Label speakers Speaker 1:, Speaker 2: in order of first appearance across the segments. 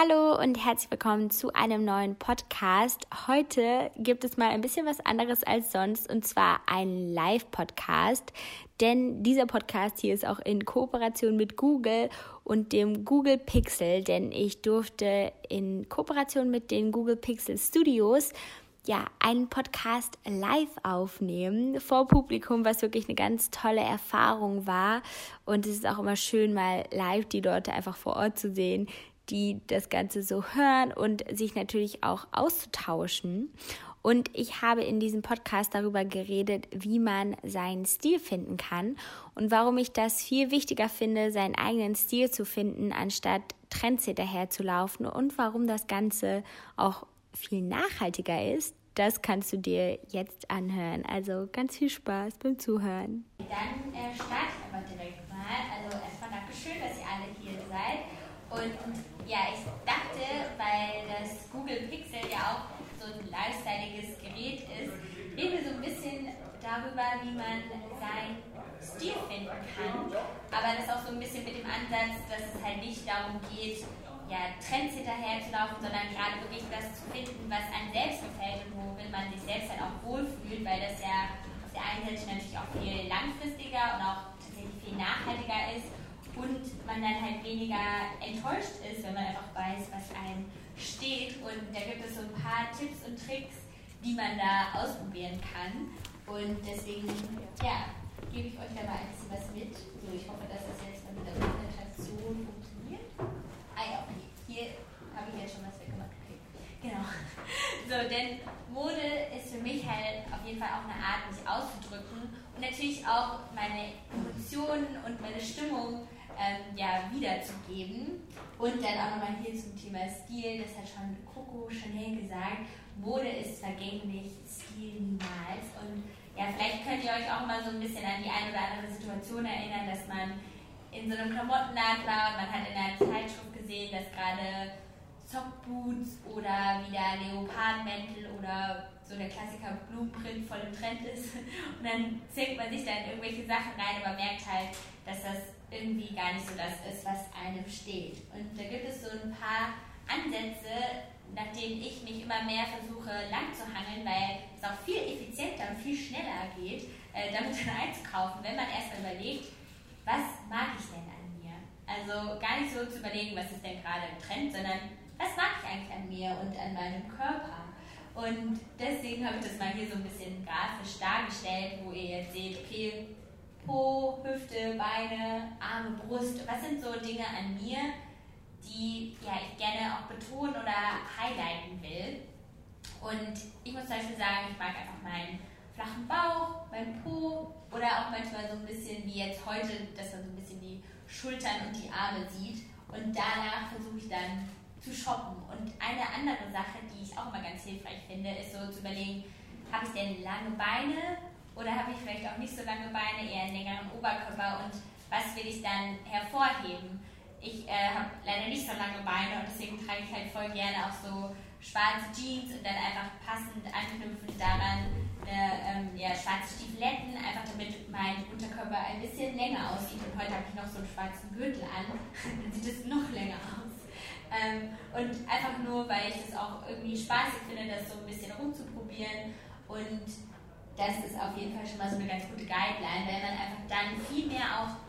Speaker 1: Hallo und herzlich willkommen zu einem neuen Podcast. Heute gibt es mal ein bisschen was anderes als sonst und zwar ein Live-Podcast, denn dieser Podcast hier ist auch in Kooperation mit Google und dem Google Pixel, denn ich durfte in Kooperation mit den Google Pixel Studios ja, einen Podcast live aufnehmen vor Publikum, was wirklich eine ganz tolle Erfahrung war. Und es ist auch immer schön, mal live die Leute einfach vor Ort zu sehen, die das Ganze so hören und sich natürlich auch auszutauschen. Und ich habe in diesem Podcast darüber geredet, wie man seinen Stil finden kann und warum ich das viel wichtiger finde, seinen eigenen Stil zu finden, anstatt Trends hinterher zu laufen und warum das Ganze auch viel nachhaltiger ist. Das kannst du dir jetzt anhören. Also ganz viel Spaß beim Zuhören.
Speaker 2: Dann äh, ich aber direkt mal. Also erstmal Dankeschön, dass ihr alle hier seid. Und ja, ich dachte, weil das Google Pixel ja auch so ein lifestyleiges Gerät ist, reden wir so ein bisschen darüber, wie man seinen Stil finden kann. Aber das auch so ein bisschen mit dem Ansatz, dass es halt nicht darum geht, ja, Trends hinterher zu laufen, sondern gerade wirklich das zu finden, was einem selbst gefällt und worin man sich selbst halt auch wohlfühlt, weil das ja auf der einen Seite natürlich auch viel langfristiger und auch tatsächlich viel nachhaltiger ist und man dann halt weniger enttäuscht ist, wenn man einfach weiß, was einem steht. Und da gibt es so ein paar Tipps und Tricks, die man da ausprobieren kann. Und deswegen, ja, gebe ich euch da mal ein bisschen was mit. So, ich hoffe, dass das jetzt mit der Präsentation funktioniert. Ah ja, okay. Hier habe ich jetzt schon was weggemacht. Okay. Genau. So, denn Mode ist für mich halt auf jeden Fall auch eine Art, mich auszudrücken und natürlich auch meine Emotionen und meine Stimmung ähm, ja, wiederzugeben. Und dann auch nochmal hier zum Thema Stil, das hat schon Coco Chanel gesagt, Mode ist vergänglich, Stil niemals. Und ja, vielleicht könnt ihr euch auch mal so ein bisschen an die eine oder andere Situation erinnern, dass man in so einem Klamottenladen war und man hat in einer Zeitschrift gesehen, dass gerade Sockboots oder wieder Leopardmäntel oder so der Klassiker Blueprint voll im Trend ist. Und dann zwingt man sich da in irgendwelche Sachen rein, aber merkt halt, dass das irgendwie gar nicht so das ist, was einem steht. Und da gibt es so ein paar Ansätze, nach denen ich mich immer mehr versuche lang zu hangeln, weil es auch viel effizienter und viel schneller geht, äh, damit dann einzukaufen, wenn man erstmal überlegt, was mag ich denn an mir? Also gar nicht so zu überlegen, was ist denn gerade im Trend, sondern was mag ich eigentlich an mir und an meinem Körper? Und deswegen habe ich das mal hier so ein bisschen grafisch dargestellt, wo ihr jetzt seht, okay, Po, Hüfte, Beine, Arme, Brust. Was sind so Dinge an mir, die ja, ich gerne auch betonen oder highlighten will? Und ich muss zum Beispiel sagen, ich mag einfach meinen flachen Bauch, meinen Po oder auch manchmal so ein bisschen wie jetzt heute, dass man so ein bisschen die Schultern und die Arme sieht. Und danach versuche ich dann zu shoppen. Und eine andere Sache, die ich auch immer ganz hilfreich finde, ist so zu überlegen, habe ich denn lange Beine oder habe ich vielleicht auch nicht so lange Beine, eher einen längeren Oberkörper und was will ich dann hervorheben? Ich äh, habe leider nicht so lange Beine und deswegen trage ich halt voll gerne auch so schwarze Jeans und dann einfach passend anknüpfend daran eine, ähm, ja, schwarze Stiefeletten, einfach damit mein Unterkörper ein bisschen länger aussieht. Und heute habe ich noch so einen schwarzen Gürtel an, dann sieht es noch länger aus. Ähm, und einfach nur, weil ich es auch irgendwie spaßig finde, das so ein bisschen rumzuprobieren und das ist auf jeden Fall schon mal so eine ganz gute Guideline, weil man einfach dann viel mehr auch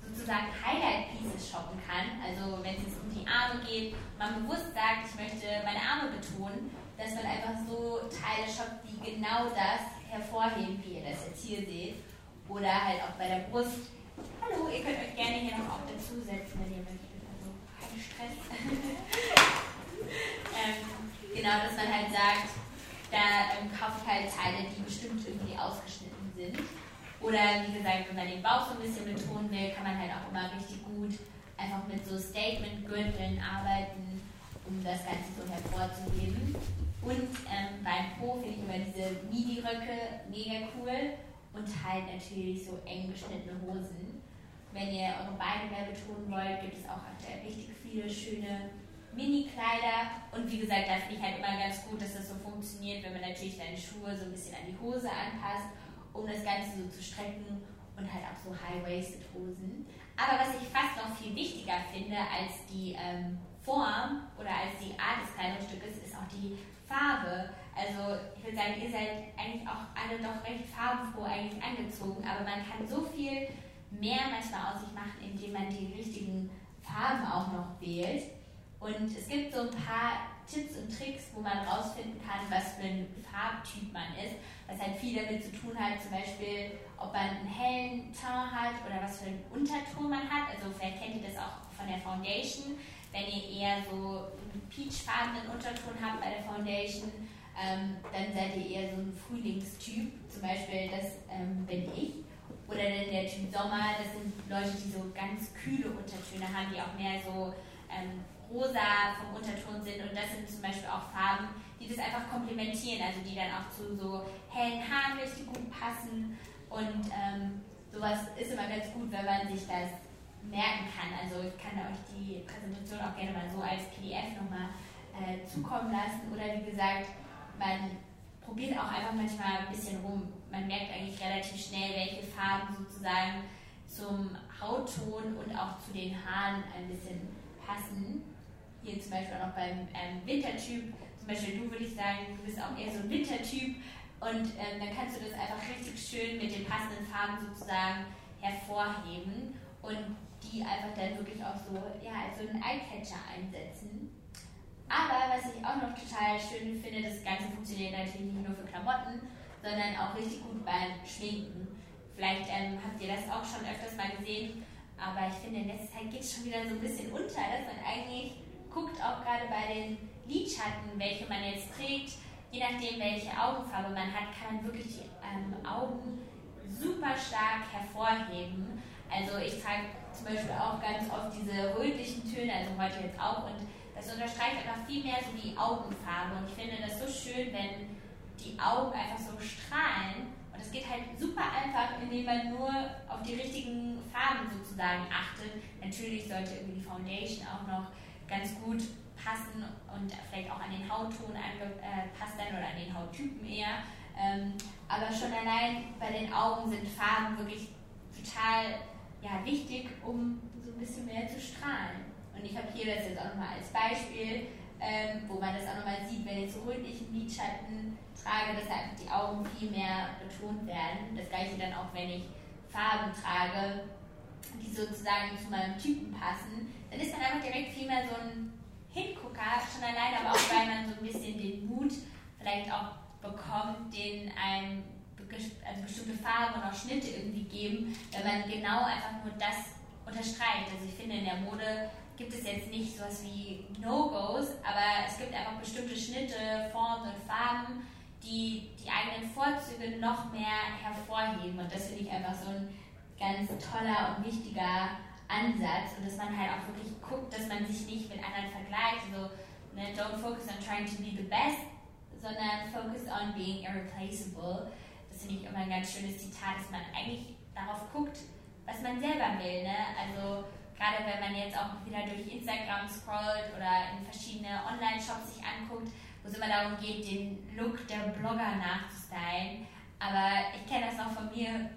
Speaker 2: sozusagen Highlight-Pieces shoppen kann. Also wenn es jetzt um die Arme geht, man bewusst sagt, ich möchte meine Arme betonen, dass man einfach so Teile shoppt, die genau das hervorheben, wie ihr das jetzt hier seht. Oder halt auch bei der Brust. Hallo, ihr könnt euch gerne hier noch auch dazusetzen, wenn ihr möchtet. Also kein Stress. ähm, genau, dass man halt sagt, da ähm, kaufe ich halt Teile, die bestimmt irgendwie ausgeschnitten sind. Oder wie gesagt, wenn man den Bauch so ein bisschen betonen will, kann man halt auch immer richtig gut einfach mit so Statement-Gürteln arbeiten, um das Ganze so hervorzuheben. Und ähm, beim Po finde ich immer diese Midi-Röcke mega cool und halt natürlich so eng geschnittene Hosen. Wenn ihr eure Beine mehr betonen wollt, gibt es auch aktuell richtig viele schöne Mini-Kleider und wie gesagt, da finde ich halt immer ganz gut, dass das so funktioniert, wenn man natürlich seine Schuhe so ein bisschen an die Hose anpasst, um das Ganze so zu strecken und halt auch so High-Waisted Hosen. Aber was ich fast noch viel wichtiger finde als die ähm, Form oder die Farbe. Also ich würde sagen, ihr seid eigentlich auch alle doch recht farbenfroh eigentlich angezogen, aber man kann so viel mehr manchmal aus sich machen, indem man die richtigen Farben auch noch wählt. Und es gibt so ein paar Tipps und Tricks, wo man rausfinden kann, was für ein Farbtyp man ist, was halt viel damit zu tun hat, zum Beispiel, ob man einen hellen Ton hat oder was für einen Unterton man hat. Also vielleicht kennt ihr das auch von der Foundation. Wenn ihr eher so einen peachfarbenen Unterton habt bei der Foundation, ähm, dann seid ihr eher so ein Frühlingstyp. Zum Beispiel, das ähm, bin ich. Oder dann der Typ Sommer, das sind Leute, die so ganz kühle Untertöne haben, die auch mehr so ähm, rosa vom Unterton sind und das sind zum Beispiel auch Farben, die das einfach komplementieren, also die dann auch zu so hellen Haaren richtig gut passen und ähm, sowas ist immer ganz gut, wenn man sich das merken kann. Also ich kann euch die Präsentation auch gerne mal so als PDF nochmal äh, zukommen lassen oder wie gesagt, man probiert auch einfach manchmal ein bisschen rum. Man merkt eigentlich relativ schnell, welche Farben sozusagen zum Hautton und auch zu den Haaren ein bisschen passen hier zum Beispiel auch noch beim ähm, Wintertyp, zum Beispiel du würde ich sagen, du bist auch eher so ein Wintertyp und ähm, dann kannst du das einfach richtig schön mit den passenden Farben sozusagen hervorheben und die einfach dann wirklich auch so ja, als so einen Eyecatcher einsetzen. Aber was ich auch noch total schön finde, das Ganze funktioniert natürlich nicht nur für Klamotten, sondern auch richtig gut beim Schminken. Vielleicht ähm, habt ihr das auch schon öfters mal gesehen, aber ich finde, in letzter Zeit geht es schon wieder so ein bisschen unter, dass man eigentlich guckt auch gerade bei den Lidschatten, welche man jetzt trägt, je nachdem, welche Augenfarbe man hat, kann man wirklich die ähm, Augen super stark hervorheben. Also ich trage zum Beispiel auch ganz oft diese rötlichen Töne, also heute jetzt auch, und das unterstreicht einfach viel mehr so die Augenfarbe. Und ich finde das so schön, wenn die Augen einfach so strahlen. Und es geht halt super einfach, indem man nur auf die richtigen Farben sozusagen achtet. Natürlich sollte irgendwie die Foundation auch noch ganz gut passen und vielleicht auch an den Hautton angepasst werden oder an den Hauttypen eher. Ähm, aber schon allein bei den Augen sind Farben wirklich total ja, wichtig, um so ein bisschen mehr zu strahlen. Und ich habe hier das jetzt auch nochmal als Beispiel, ähm, wo man das auch nochmal sieht, wenn ich so rötlichen Lidschatten trage, dass einfach die Augen viel mehr betont werden. Das gleiche dann auch, wenn ich Farben trage, die sozusagen zu meinem Typen passen, dann ist man einfach direkt viel mehr so ein Hingucker, schon alleine, aber auch weil man so ein bisschen den Mut vielleicht auch bekommt, den einem also bestimmte Farben auch Schnitte irgendwie geben, wenn man genau einfach nur das unterstreicht. Also ich finde in der Mode gibt es jetzt nicht sowas wie No-Gos, aber es gibt einfach bestimmte Schnitte, Formen und Farben, die die eigenen Vorzüge noch mehr hervorheben. Und das finde ich einfach so ein ganz toller und wichtiger Ansatz und dass man halt auch wirklich guckt, dass man sich nicht mit anderen vergleicht. So, ne, don't focus on trying to be the best, sondern focus on being irreplaceable. Das finde ich immer ein ganz schönes Zitat, dass man eigentlich darauf guckt, was man selber will. Ne? Also gerade wenn man jetzt auch wieder durch Instagram scrollt oder in verschiedene Online-Shops sich anguckt, wo es immer darum geht, den Look der Blogger nachzustylen. Aber ich kenne das noch von mir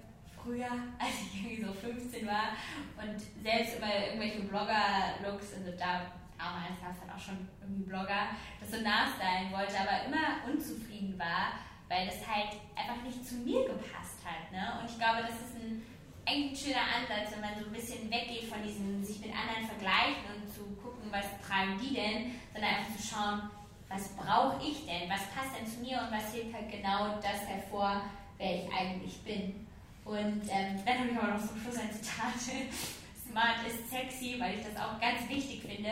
Speaker 2: früher, als ich irgendwie so 15 war und selbst über irgendwelche Blogger-Looks, also da damals gab es dann auch schon irgendwie Blogger, das so nachstylen wollte, aber immer unzufrieden war, weil das halt einfach nicht zu mir gepasst hat. Ne? Und ich glaube, das ist ein eigentlich schöner Ansatz, wenn man so ein bisschen weggeht von diesem sich mit anderen vergleichen und zu gucken, was tragen die denn, sondern einfach zu schauen, was brauche ich denn, was passt denn zu mir und was hebt halt genau das hervor, wer ich eigentlich bin. Und ähm, dann habe ich aber noch zum Schluss ein Zitat. Smart ist sexy, weil ich das auch ganz wichtig finde,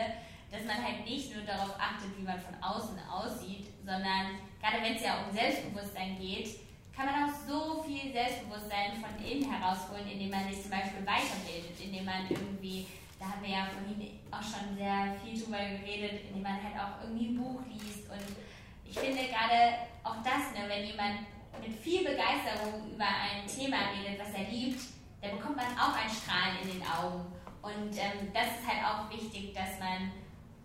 Speaker 2: dass man halt nicht nur darauf achtet, wie man von außen aussieht, sondern gerade wenn es ja um Selbstbewusstsein geht, kann man auch so viel Selbstbewusstsein von innen herausholen, indem man sich zum Beispiel weiterbildet, indem man irgendwie, da haben wir ja vorhin auch schon sehr viel drüber geredet, indem man halt auch irgendwie ein Buch liest. Und ich finde gerade auch das, ne, wenn jemand mit viel Begeisterung über ein Thema redet, was er liebt, dann bekommt man auch ein Strahlen in den Augen. Und ähm, das ist halt auch wichtig, dass man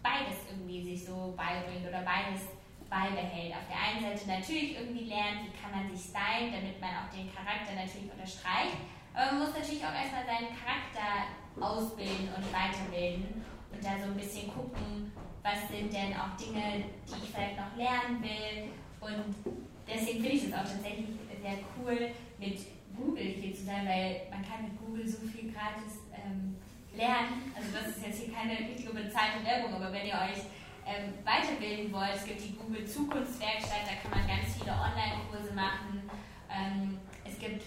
Speaker 2: beides irgendwie sich so beibringt oder beides beibehält. Auf der einen Seite natürlich irgendwie lernt, wie kann man sich stylen, damit man auch den Charakter natürlich unterstreicht. Aber man muss natürlich auch erstmal seinen Charakter ausbilden und weiterbilden und da so ein bisschen gucken, was sind denn auch Dinge, die ich vielleicht noch lernen will. Und deswegen finde ich es auch tatsächlich sehr cool, mit Google hier zu sein, weil man kann mit Google so viel gratis ähm, lernen. Also das ist jetzt hier keine richtige bezahlte Werbung, aber wenn ihr euch ähm, weiterbilden wollt, es gibt die Google Zukunftswerkstatt, da kann man ganz viele Online-Kurse machen. Ähm, es gibt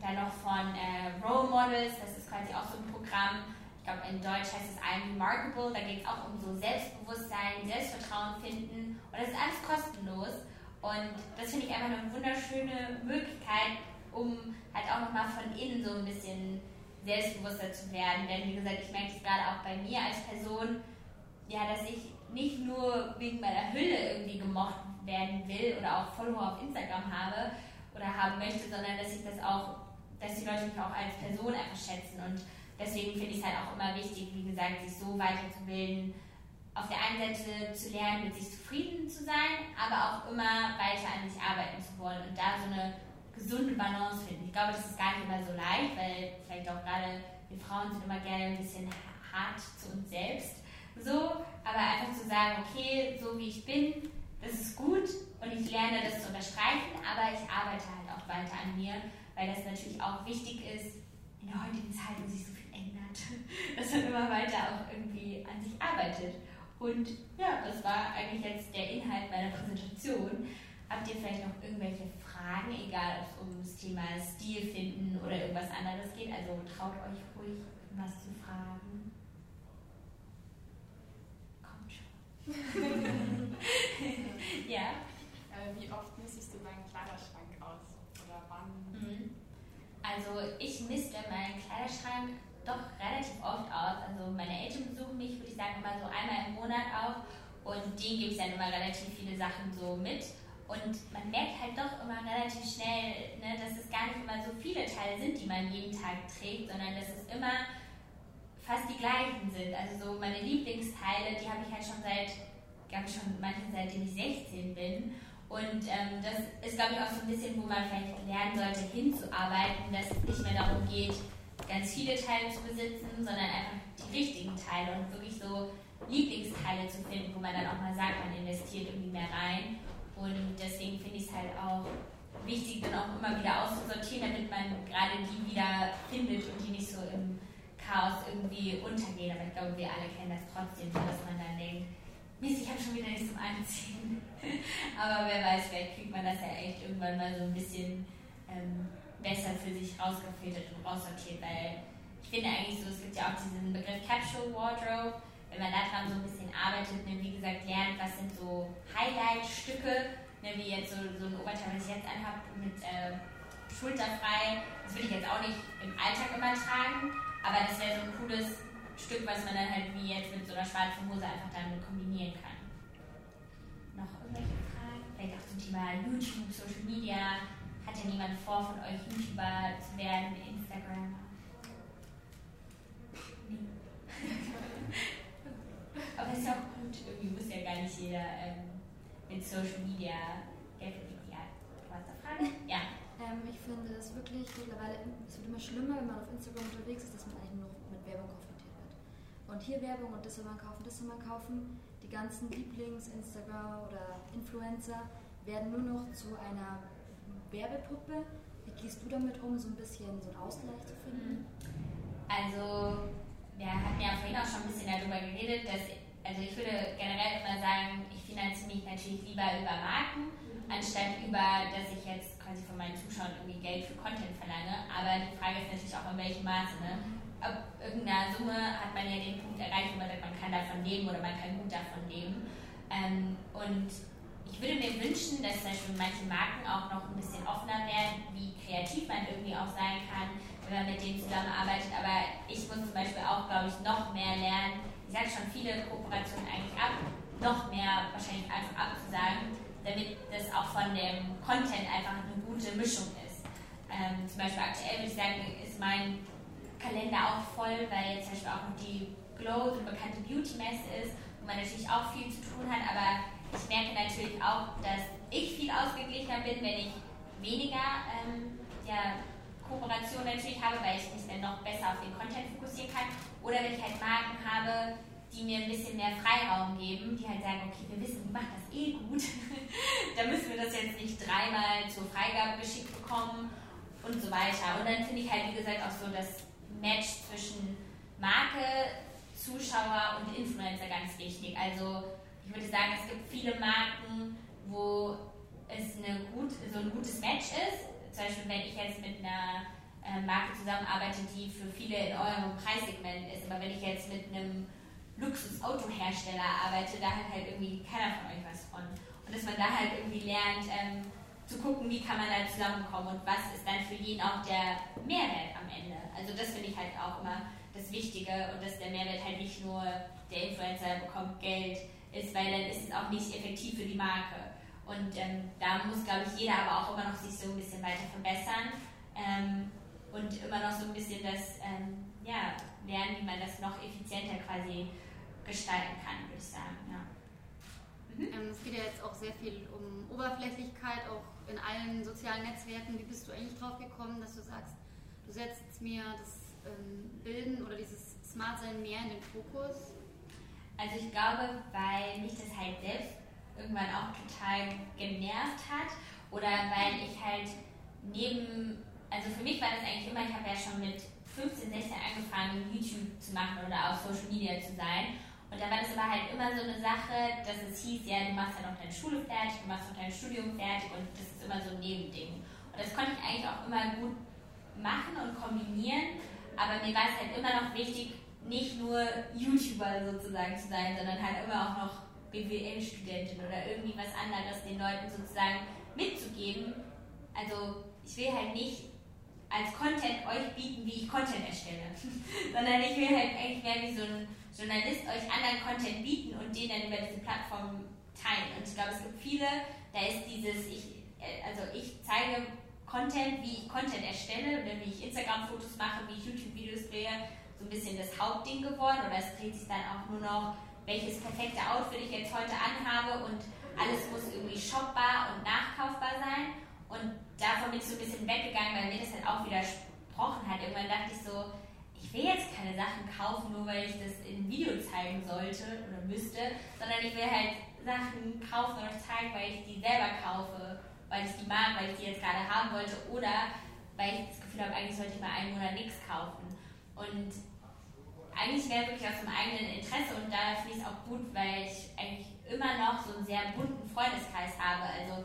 Speaker 2: dann noch von äh, Role Models, das ist quasi auch so ein Programm. Ich glaube, in Deutsch heißt es I'm Remarkable, da geht es auch um so Selbstbewusstsein, Selbstvertrauen finden und das ist alles kostenlos. Und das finde ich einfach eine wunderschöne Möglichkeit, um halt auch nochmal von innen so ein bisschen selbstbewusster zu werden. Denn wie gesagt, ich merke es gerade auch bei mir als Person, ja, dass ich nicht nur wegen meiner Hülle irgendwie gemocht werden will oder auch Follower auf Instagram habe oder haben möchte, sondern dass ich das auch, dass die Leute mich auch als Person einfach schätzen. Und deswegen finde ich es halt auch immer wichtig, wie gesagt, sich so weiterzubilden, auf der einen Seite zu lernen, mit sich zufrieden zu sein, aber auch immer weiter an sich arbeiten zu wollen und da so eine gesunde Balance finden. Ich glaube, das ist gar nicht immer so leicht, weil vielleicht auch gerade wir Frauen sind immer gerne ein bisschen hart zu uns selbst. So, aber einfach zu sagen, okay, so wie ich bin, das ist gut und ich lerne das zu unterstreichen, aber ich arbeite halt auch weiter an mir, weil das natürlich auch wichtig ist in der heutigen Zeit, wo sich so viel ändert, dass man immer weiter auch irgendwie an sich arbeitet. Und ja, das war eigentlich jetzt der Inhalt meiner Präsentation. Habt ihr vielleicht noch irgendwelche Fragen, egal ob es um das Thema Stil finden oder irgendwas anderes geht? Also traut euch ruhig, was zu fragen. Kommt schon. ja.
Speaker 3: Äh, wie oft misstest du deinen Kleiderschrank aus? Oder wann?
Speaker 2: Mhm. Also ich misste meinen Kleiderschrank doch relativ oft aus. Also meine Eltern besuchen mich, würde ich sagen, immer so einmal im Monat auch. Und denen gibt es dann immer relativ viele Sachen so mit. Und man merkt halt doch immer relativ schnell, ne, dass es gar nicht immer so viele Teile sind, die man jeden Tag trägt, sondern dass es immer fast die gleichen sind. Also so meine Lieblingsteile, die habe ich halt schon seit, ich schon manche seitdem ich 16 bin. Und ähm, das ist, glaube ich, auch so ein bisschen, wo man vielleicht lernen sollte, hinzuarbeiten, dass es nicht mehr darum geht, ganz viele Teile zu besitzen, sondern einfach die richtigen Teile und wirklich so Lieblingsteile zu finden, wo man dann auch mal sagt, man investiert irgendwie mehr rein. Und deswegen finde ich es halt auch wichtig, dann auch immer wieder auszusortieren, damit man gerade die wieder findet und die nicht so im Chaos irgendwie untergehen. Aber ich glaube, wir alle kennen das trotzdem, dass man dann denkt, Mist, ich habe schon wieder nichts zum Anziehen. Aber wer weiß, vielleicht kriegt man das ja echt irgendwann mal so ein bisschen ähm, besser für sich rausgefiltert und raussortiert, weil ich finde eigentlich so, es gibt ja auch diesen Begriff Capsule Wardrobe, wenn man daran so ein bisschen arbeitet, ne, wie gesagt, lernt, was sind so Highlight-Stücke, ne, wie jetzt so, so ein Oberteil, was ich jetzt anhabe, mit äh, schulterfrei, das will ich jetzt auch nicht im Alltag immer tragen, aber das wäre so ein cooles Stück, was man dann halt wie jetzt mit so einer schwarzen Hose einfach dann kombinieren kann. Noch irgendwelche Fragen? Vielleicht auch zum Thema YouTube, Social Media, hat ja niemand vor, von euch YouTuber zu werden, Instagram? Nee. Aber ist ja auch gut, irgendwie muss ja gar nicht jeder ähm, mit Social Media Geld verdienen. Ja, du hast eine Frage? Ja.
Speaker 4: Ähm, ich finde es wirklich mittlerweile, es wird immer schlimmer, wenn man auf Instagram unterwegs ist, dass man eigentlich nur mit Werbung konfrontiert wird. Und hier Werbung und das soll man kaufen, das soll man kaufen. Die ganzen Lieblings-Instagram oder Influencer werden nur noch zu einer Werbepuppe. Wie gehst du damit um, so ein bisschen so einen Ausgleich zu finden?
Speaker 2: Also, wir hatten ja vorhin auch schon ein bisschen darüber geredet, dass, also ich würde generell immer sagen, ich finanziere mich natürlich lieber über Marken, anstatt über, dass ich jetzt quasi von meinen Zuschauern irgendwie Geld für Content verlange. Aber die Frage ist natürlich auch, in welchem Maße. Ne? Ab irgendeiner Summe hat man ja den Punkt erreicht, wo man sagt, man kann davon leben oder man kann gut davon leben. Ähm, und ich würde mir wünschen, dass zum Beispiel manche Marken auch noch ein bisschen offener werden, wie kreativ man irgendwie auch sein kann, wenn man mit denen zusammenarbeitet. Aber ich muss zum Beispiel auch, glaube ich, noch mehr lernen. Ich sage schon viele Kooperationen eigentlich ab, noch mehr wahrscheinlich einfach abzusagen, damit das auch von dem Content einfach eine gute Mischung ist. Ähm, zum Beispiel aktuell würde ich sagen, ist mein Kalender auch voll, weil zum Beispiel auch noch die Glow, so eine bekannte Beauty-Messe ist, wo man natürlich auch viel zu tun hat, aber ich merke natürlich auch, dass ich viel ausgeglichener bin, wenn ich weniger ähm, ja, Kooperation natürlich habe, weil ich mich dann noch besser auf den Content fokussieren kann. Oder wenn ich halt Marken habe, die mir ein bisschen mehr Freiraum geben, die halt sagen, okay, wir wissen, du machst das eh gut, da müssen wir das jetzt nicht dreimal zur Freigabe geschickt bekommen und so weiter. Und dann finde ich halt, wie gesagt, auch so das Match zwischen Marke, Zuschauer und Influencer ganz wichtig. Also ich würde sagen, es gibt viele Marken, wo es eine gut, so ein gutes Match ist. Zum Beispiel, wenn ich jetzt mit einer äh, Marke zusammenarbeite, die für viele in eurem Preissegment ist. Aber wenn ich jetzt mit einem Luxusautohersteller arbeite, da hat halt irgendwie keiner von euch was von. Und dass man da halt irgendwie lernt, ähm, zu gucken, wie kann man da zusammenkommen und was ist dann für jeden auch der Mehrwert am Ende. Also das finde ich halt auch immer das Wichtige und dass der Mehrwert halt nicht nur der Influencer bekommt Geld ist, weil dann ist es auch nicht effektiv für die Marke. Und ähm, da muss, glaube ich, jeder aber auch immer noch sich so ein bisschen weiter verbessern ähm, und immer noch so ein bisschen das ähm, ja, lernen, wie man das noch effizienter quasi gestalten kann, würde ich sagen. Ja.
Speaker 5: Mhm. Ähm, es geht ja jetzt auch sehr viel um Oberflächlichkeit, auch in allen sozialen Netzwerken. Wie bist du eigentlich drauf gekommen, dass du sagst, du setzt mir das ähm, Bilden oder dieses Smartsein mehr in den Fokus?
Speaker 2: Also ich glaube, weil mich das halt selbst irgendwann auch total genervt hat oder weil ich halt neben, also für mich war das eigentlich immer, ich habe ja schon mit 15, 16 angefangen, YouTube zu machen oder auf Social Media zu sein. Und da war das aber halt immer so eine Sache, dass es hieß, ja, du machst ja noch deine Schule fertig, du machst noch dein Studium fertig und das ist immer so ein Nebending. Und das konnte ich eigentlich auch immer gut machen und kombinieren, aber mir war es halt immer noch wichtig, nicht nur YouTuber sozusagen zu sein, sondern halt immer auch noch BWL-Studentin oder irgendwie was anderes den Leuten sozusagen mitzugeben. Also ich will halt nicht als Content euch bieten, wie ich Content erstelle, sondern ich will halt eigentlich mehr wie so ein Journalist euch anderen Content bieten und den dann über diese Plattform teilen. Und ich glaube, es gibt viele, da ist dieses, ich, äh, also ich zeige Content, wie ich Content erstelle oder wie ich Instagram-Fotos mache, wie ich YouTube-Videos drehe, so ein bisschen das Hauptding geworden oder es dreht sich dann auch nur noch, welches perfekte Outfit ich jetzt heute anhabe und alles muss irgendwie shopbar und nachkaufbar sein. Und davon bin ich so ein bisschen weggegangen, weil mir das halt auch widersprochen hat. Irgendwann dachte ich so, ich will jetzt keine Sachen kaufen, nur weil ich das in Video zeigen sollte oder müsste, sondern ich will halt Sachen kaufen euch zeigen, weil ich die selber kaufe, weil ich die mag, weil ich die jetzt gerade haben wollte oder weil ich das Gefühl habe, eigentlich sollte ich mal einen Monat nichts kaufen. Und eigentlich wäre wirklich aus dem eigenen Interesse und da finde ich es auch gut, weil ich eigentlich immer noch so einen sehr bunten Freundeskreis habe. Also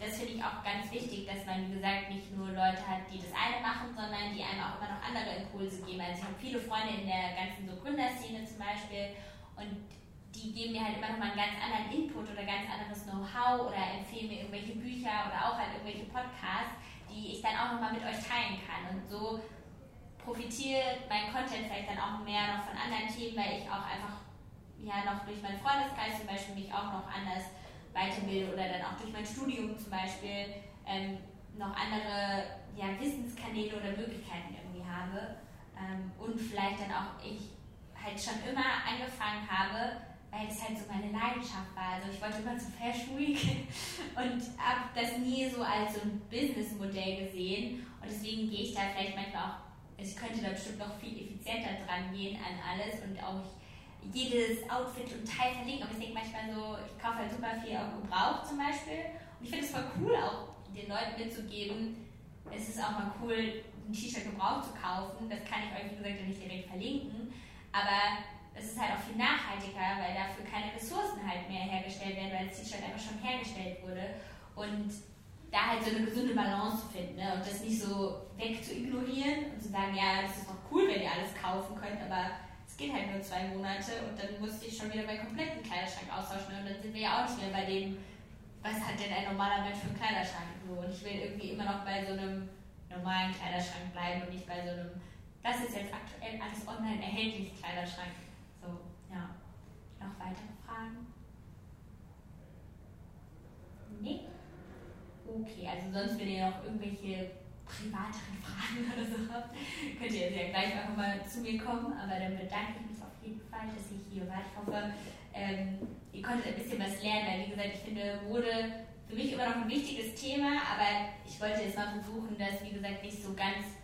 Speaker 2: das finde ich auch ganz wichtig, dass man, wie gesagt, nicht nur Leute hat, die das eine machen, sondern die einem auch immer noch andere Impulse geben. Also ich habe viele Freunde in der ganzen so Gründerszene zum Beispiel und die geben mir halt immer noch mal einen ganz anderen Input oder ganz anderes Know-how oder empfehlen mir irgendwelche Bücher oder auch halt irgendwelche Podcasts, die ich dann auch noch mal mit euch teilen kann. Und so profitiere mein Content vielleicht dann auch mehr noch von anderen Themen, weil ich auch einfach ja noch durch meinen Freundeskreis zum Beispiel mich auch noch anders weiterbilde oder dann auch durch mein Studium zum Beispiel ähm, noch andere ja, Wissenskanäle oder Möglichkeiten irgendwie habe ähm, und vielleicht dann auch ich halt schon immer angefangen habe, weil es halt so meine Leidenschaft war. Also ich wollte immer zur Fashion Week und habe das nie so als so ein Businessmodell gesehen und deswegen gehe ich da vielleicht manchmal auch ich könnte da bestimmt noch viel effizienter dran gehen an alles und auch jedes Outfit und Teil verlinken. Aber ich denke manchmal so, ich kaufe halt super viel auch gebraucht zum Beispiel. Und ich finde es voll cool, auch den Leuten mitzugeben, es ist auch mal cool, ein T-Shirt gebraucht zu kaufen. Das kann ich euch, wie gesagt, nicht direkt verlinken. Aber es ist halt auch viel nachhaltiger, weil dafür keine Ressourcen halt mehr hergestellt werden, weil das T-Shirt einfach schon hergestellt wurde. Und da halt so eine gesunde Balance zu finden ne? und das nicht so weg zu ignorieren und zu sagen, ja, das ist doch cool, wenn ihr alles kaufen könnt, aber es geht halt nur zwei Monate und dann musste ich schon wieder meinen kompletten Kleiderschrank austauschen und dann sind wir ja auch nicht mehr bei dem, was hat denn ein normaler Mensch für einen Kleiderschrank so und ich will irgendwie immer noch bei so einem normalen Kleiderschrank bleiben und nicht bei so einem, das ist jetzt aktuell alles online erhältlich Kleiderschrank. So, ja. Noch weitere Fragen? Nee? Okay, also sonst, wenn ihr noch irgendwelche privateren Fragen oder so habt, könnt ihr ja gleich einfach mal zu mir kommen. Aber dann bedanke ich mich auf jeden Fall, dass ihr hier wart. Ich hoffe, ähm, ihr konntet ein bisschen was lernen, weil wie gesagt, ich finde Mode für mich immer noch ein wichtiges Thema, aber ich wollte jetzt mal versuchen, das wie gesagt nicht so ganz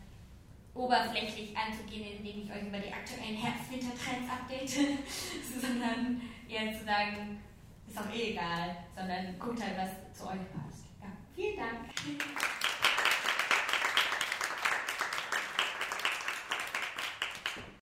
Speaker 2: oberflächlich anzugehen, indem ich euch über die aktuellen Herbst-Winter-Trends update, sondern eher zu sagen, ist auch eh egal, sondern guckt halt, was zu euch passt. Vielen Dank.